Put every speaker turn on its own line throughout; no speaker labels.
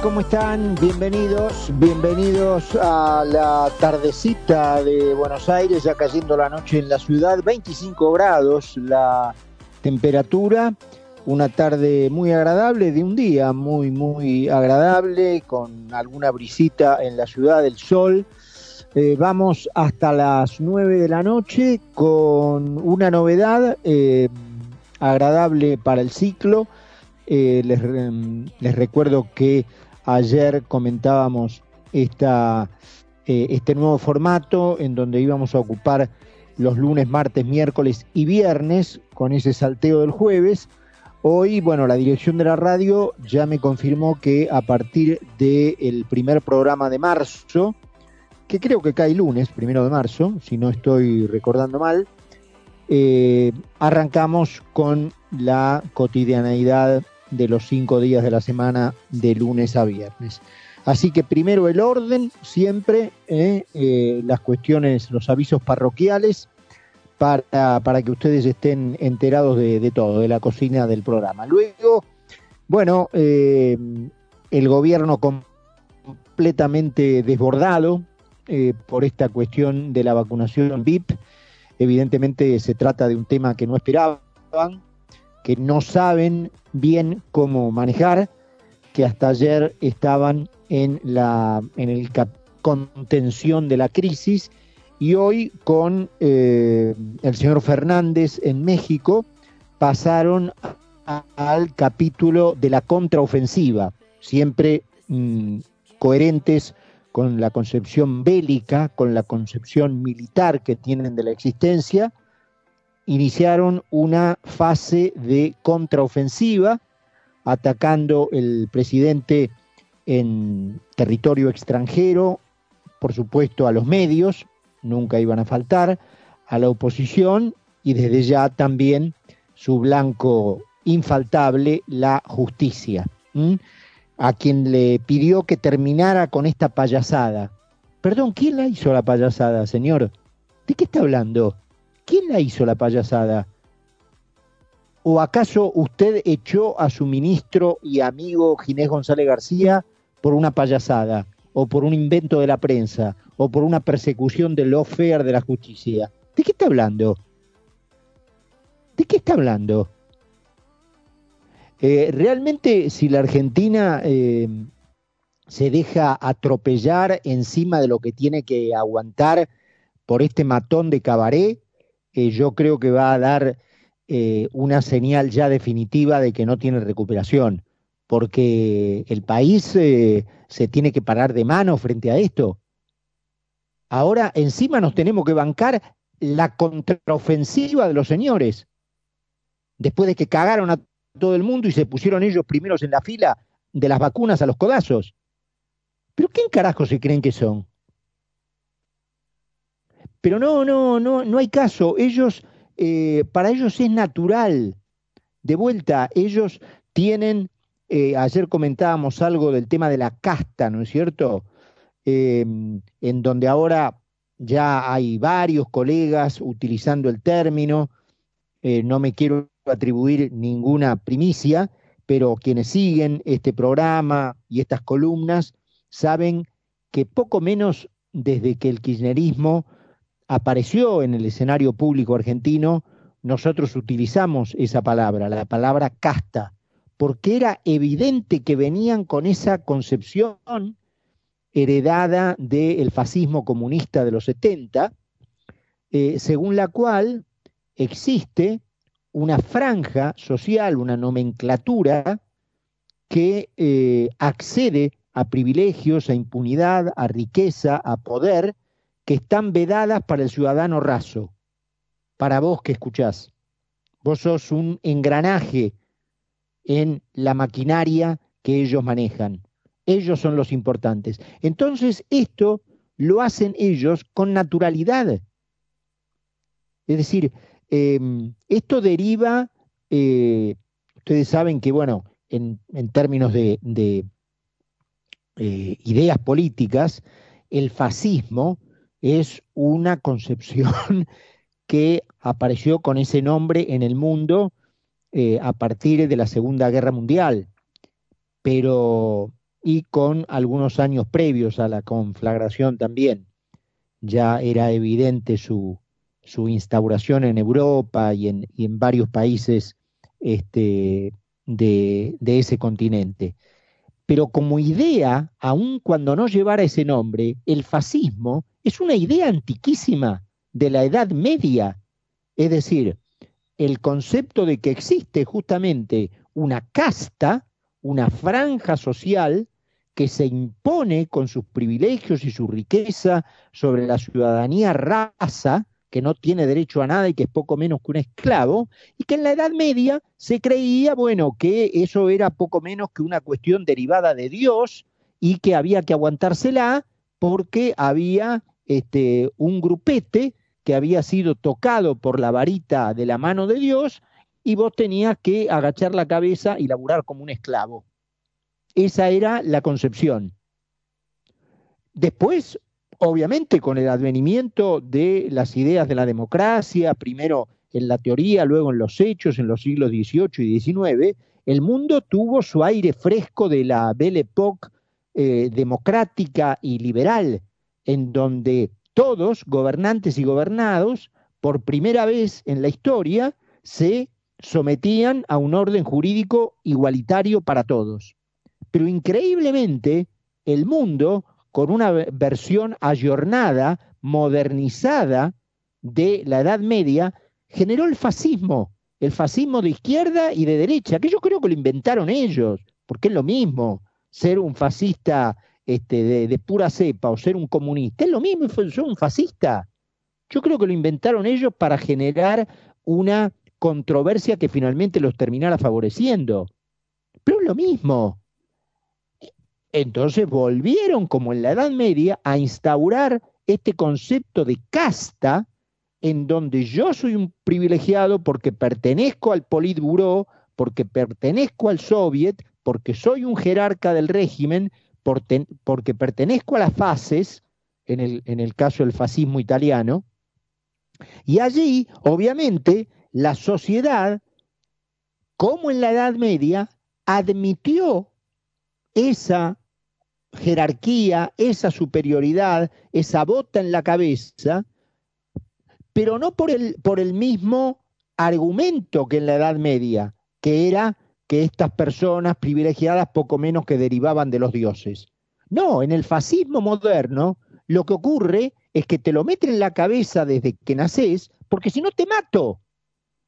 ¿cómo están? Bienvenidos, bienvenidos a la tardecita de Buenos Aires, ya cayendo la noche en la ciudad, 25 grados la temperatura, una tarde muy agradable, de un día muy, muy agradable, con alguna brisita en la ciudad, el sol. Eh, vamos hasta las 9 de la noche con una novedad eh, agradable para el ciclo eh, les, les, recuerdo que ayer comentábamos esta, eh, este nuevo formato en donde íbamos a ocupar los lunes, martes, miércoles y viernes con ese salteo del jueves. Hoy, bueno, la dirección de la radio ya me confirmó que a partir del primer programa de marzo, que creo que cae lunes, primero de marzo, si no estoy recordando mal, eh, arrancamos con la cotidianeidad de los cinco días de la semana de lunes a viernes. Así que primero el orden, siempre eh, eh, las cuestiones, los avisos parroquiales, para, para que ustedes estén enterados de, todo, de la cocina del programa. Luego, bueno, eh, el gobierno completamente desbordado por esta cuestión de la vacunación VIP. Evidentemente se trata de un tema que no esperaban, que no saben bien cómo manejar, que hasta ayer estaban en la en el contención de la crisis y hoy con eh, el señor Fernández en México pasaron al capítulo de la contraofensiva, siempre mm, coherentes con la concepción bélica, con la concepción militar que tienen de la existencia, iniciaron una fase de contraofensiva, atacando el presidente en territorio extranjero, por supuesto a los medios, nunca iban a faltar, a la oposición y desde ya también su blanco infaltable, la justicia, a quien le pidió que terminara con esta payasada. Perdón, ¿quién la hizo la payasada, señor? ¿De qué está hablando? ¿Quién la hizo la payasada? ¿O acaso usted echó a su ministro y amigo Ginés González García por una payasada, o por un invento de la prensa, o por una persecución del lawfare de la justicia? ¿De qué está hablando? ¿De qué está hablando? Eh, realmente, si la Argentina eh, se deja atropellar encima de lo que tiene que aguantar por este matón de cabaret, yo creo que va a dar eh, una señal ya definitiva de que no tiene recuperación, porque el país eh, se tiene que parar de mano frente a esto. Ahora encima nos tenemos que bancar la contraofensiva de los señores, después de que cagaron a todo el mundo y se pusieron ellos primeros en la fila de las vacunas a los codazos. ¿Pero quién carajo se creen que son? Pero no, no, no, no hay caso. Ellos, eh, para ellos es natural. De vuelta, ellos tienen, eh, ayer comentábamos algo del tema de la casta, ¿no es cierto? Em, en donde ahora ya hay varios colegas utilizando el término, eh, no me quiero atribuir ninguna primicia, pero quienes siguen este programa y estas columnas saben que poco menos desde que el kirchnerismo apareció en el escenario público argentino, nosotros utilizamos esa palabra, la palabra casta, porque era evidente que venían con esa concepción heredada del fascismo comunista de los 70, eh, según la cual existe una franja social, una nomenclatura que eh, accede a privilegios, a impunidad, a riqueza, a poder, que están vedadas para el ciudadano raso, para vos que escuchás. Vos sos un engranaje en la maquinaria que ellos manejan. Ellos son los importantes. Entonces, esto lo hacen ellos con naturalidad. Es decir, em, esto deriva, eh, ustedes saben que, bueno, en, términos de, eh, ideas políticas, el fascismo es una concepción que apareció con ese nombre en el mundo eh, a partir de la Segunda Guerra Mundial. Pero y con algunos años previos a la conflagración también. Ya era evidente su, su instauración en Europa y en, en varios países este, de, de, ese continente. Pero como idea, aun cuando no llevara ese nombre, el fascismo es una idea antiquísima de la Edad Media. Es decir, el concepto de que existe justamente una casta, una franja social que se impone con sus privilegios y su riqueza sobre la ciudadanía raza, que no tiene derecho a nada y que es poco menos que un esclavo, y que en la Edad Media se creía, bueno, que eso era poco menos que una cuestión derivada de Dios y que había que aguantársela porque había este, un grupete que había sido tocado por la varita de la mano de Dios y vos tenías que agachar la cabeza y laburar como un esclavo. Esa era la concepción. Después, obviamente, con el advenimiento de las ideas de la democracia, primero en la teoría, luego en los hechos, en los siglos XVIII y XIX, el mundo tuvo su aire fresco de la Belle Époque eh, democrática y liberal, en donde todos, gobernantes y gobernados, por primera vez en la historia, se sometían a un orden jurídico igualitario para todos. Pero increíblemente, el mundo, con una versión ayornada, modernizada de la Edad Media, generó el fascismo, el fascismo de izquierda y de derecha, que yo creo que lo inventaron ellos, porque es lo mismo ser un fascista este, de, pura cepa o ser un comunista, es lo mismo, ser un fascista. Yo creo que lo inventaron ellos para generar una controversia que finalmente los terminara favoreciendo. Pero es lo mismo. Entonces volvieron, como en la Edad Media, a instaurar este concepto de casta, en donde yo soy un privilegiado porque pertenezco al Politburo, porque pertenezco al Soviet, porque soy un jerarca del régimen, porque pertenezco a las fases, en el, en el caso del fascismo italiano, y allí, obviamente, la sociedad, como en la Edad Media, admitió esa jerarquía, esa superioridad, esa bota en la cabeza, pero no por el, por el mismo argumento que en la Edad Media, que era que estas personas privilegiadas poco menos que derivaban de los dioses. No, en el fascismo moderno lo que ocurre es que te lo meten en la cabeza desde que naces, porque si no te mato.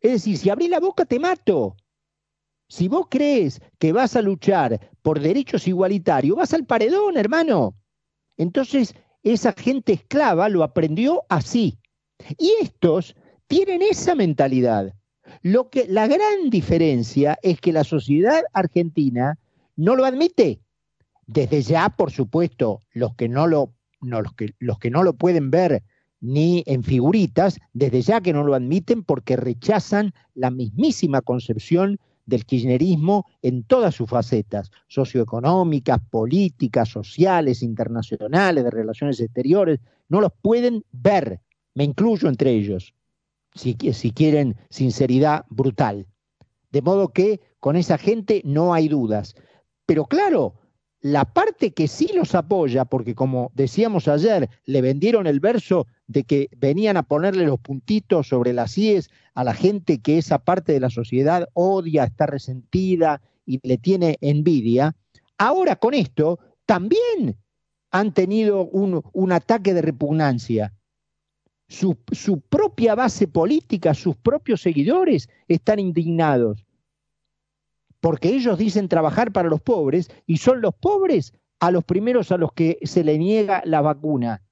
Es decir, si abrí la boca te mato. Si vos crees que vas a luchar por derechos igualitarios, vas al paredón, hermano. Entonces, esa gente esclava lo aprendió así. Y estos tienen esa mentalidad. Lo que, la gran diferencia es que la sociedad argentina no lo admite. Desde ya, por supuesto, los que no lo, los que, los que no lo pueden ver ni en figuritas, desde ya que no lo admiten porque rechazan la mismísima concepción del kirchnerismo en todas sus facetas, socioeconómicas, políticas, sociales, internacionales, de relaciones exteriores, no los pueden ver, me incluyo entre ellos, si, si quieren sinceridad brutal. De modo que con esa gente no hay dudas. Pero claro, la parte que sí los apoya, porque como decíamos ayer, le vendieron el verso de que venían a ponerle los puntitos sobre las IES a la gente que esa parte de la sociedad odia, está resentida y le tiene envidia, ahora con esto también han tenido un, un ataque de repugnancia. Su, su propia base política, sus propios seguidores están indignados. Porque ellos dicen trabajar para los pobres y son los pobres a los primeros a los que se le niega la vacuna.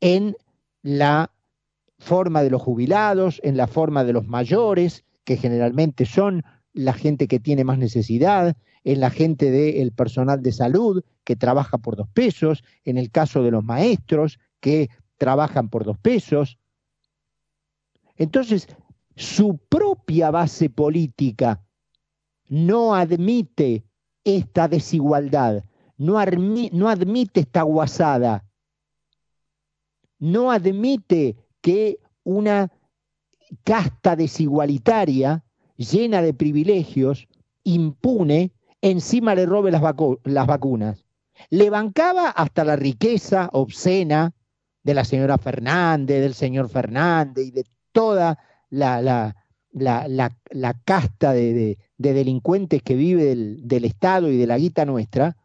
En la forma de los jubilados, en la forma de los mayores, que generalmente son la gente que tiene más necesidad, en la gente del personal de salud que trabaja por dos pesos, en el caso de los maestros que trabajan por dos pesos. Entonces, su propia base política no admite esta desigualdad, no, admite esta guasada, no admite que una casta desigualitaria, llena de privilegios, impune encima le robe las vacunas. Le bancaba hasta la riqueza obscena de la señora Fernández, del señor Fernández y de toda la, la, la, casta de, delincuentes que vive del, del Estado y de la guita nuestra,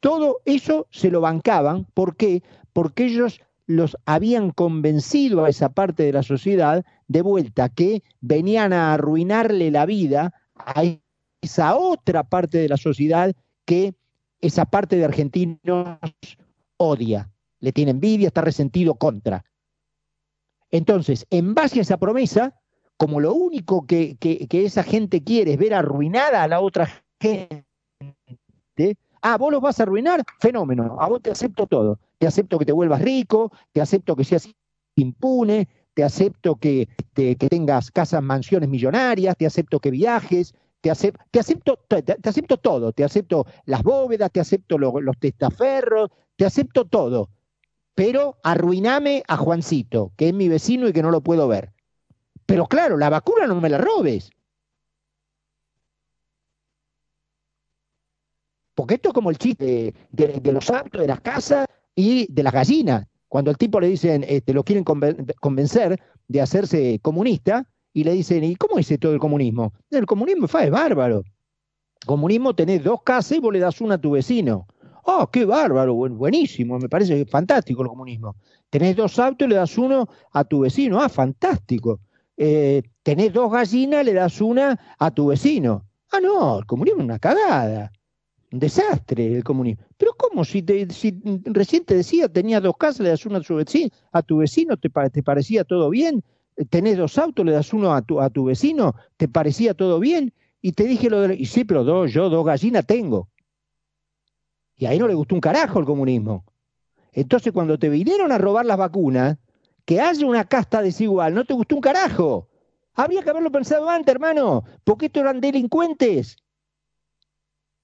todo eso se lo bancaban. ¿Por qué? Porque ellos los habían convencido a esa parte de la sociedad de vuelta que venían a arruinarle la vida a esa otra parte de la sociedad que esa parte de argentinos odia, le tiene envidia, está resentido contra. Entonces, en base a esa promesa, como lo único que, esa gente quiere es ver arruinada a la otra gente, ah, vos los vas a arruinar, fenómeno, a vos te acepto todo, te acepto que te vuelvas rico, te acepto que seas impune, te acepto que, que tengas casas, mansiones millonarias, te acepto que viajes, te, acepto, te, acepto todo, te acepto las bóvedas, te acepto los testaferros, te acepto todo, pero arruiname a Juancito, que es mi vecino y que no lo puedo ver. Pero claro, la vacuna no me la robes. Porque esto es como el chiste de, los santos, de las casas y de las gallinas. Cuando al tipo le dicen, este, lo quieren convencer de hacerse comunista, y le dicen, ¿y cómo es esto del comunismo? El comunismo es bárbaro. Comunismo tenés dos casas y vos le das una a tu vecino. Oh, qué bárbaro, buenísimo, me parece fantástico el comunismo. Tenés dos autos y le das uno a tu vecino. Ah, fantástico. Eh, tenés dos gallinas, le das una a tu vecino. Ah, no, el comunismo es una cagada. Un desastre el comunismo. Pero ¿cómo? Si, te, recién te decía, tenías dos casas, le das una a tu vecino, a tu vecino te, te parecía todo bien tenés dos autos, le das uno a tu, a tu vecino, ¿te parecía todo bien? Y te dije lo de... Y sí, pero dos, yo dos gallinas tengo. Y ahí no le gustó un carajo el comunismo. Entonces, cuando te vinieron a robar las vacunas, que haya una casta desigual, no te gustó un carajo. Habría que haberlo pensado antes, hermano, porque estos eran delincuentes.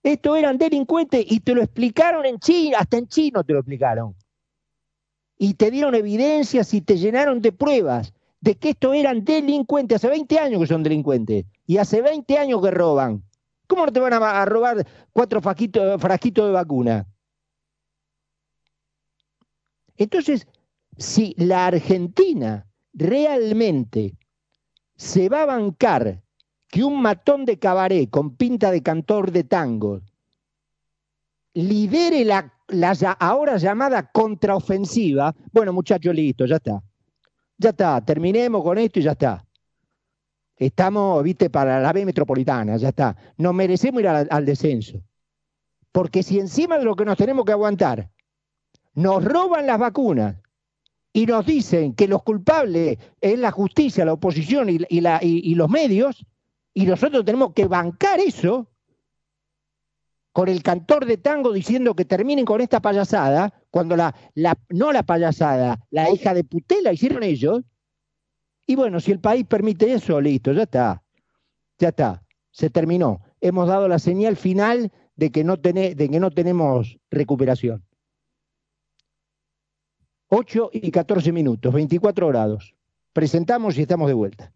Estos eran delincuentes y te lo explicaron en chino, hasta en chino te lo explicaron. Y te dieron evidencias y te llenaron de pruebas de que estos eran delincuentes, hace 20 años que son delincuentes, y hace 20 años que roban. ¿Cómo no te van a, robar cuatro frasquitos de vacuna? Entonces, si la Argentina realmente se va a bancar que un matón de cabaret con pinta de cantor de tango lidere la, la ahora llamada contraofensiva, bueno muchachos, listo, ya está. Ya está, terminemos con esto y ya está. Estamos, viste, para la B metropolitana, ya está. Nos merecemos ir al, descenso. Porque si encima de lo que nos tenemos que aguantar nos roban las vacunas y nos dicen que los culpables es la justicia, la oposición y, y los medios, y nosotros tenemos que bancar eso, con el cantor de tango diciendo que terminen con esta payasada, cuando la, la, no la payasada, la hija de putela hicieron ellos. Y bueno, si el país permite eso, listo, ya está. Ya está, se terminó. Hemos dado la señal final de que no, de que no tenemos recuperación. 8 y 14 minutos, 24 grados. Presentamos y estamos de vuelta.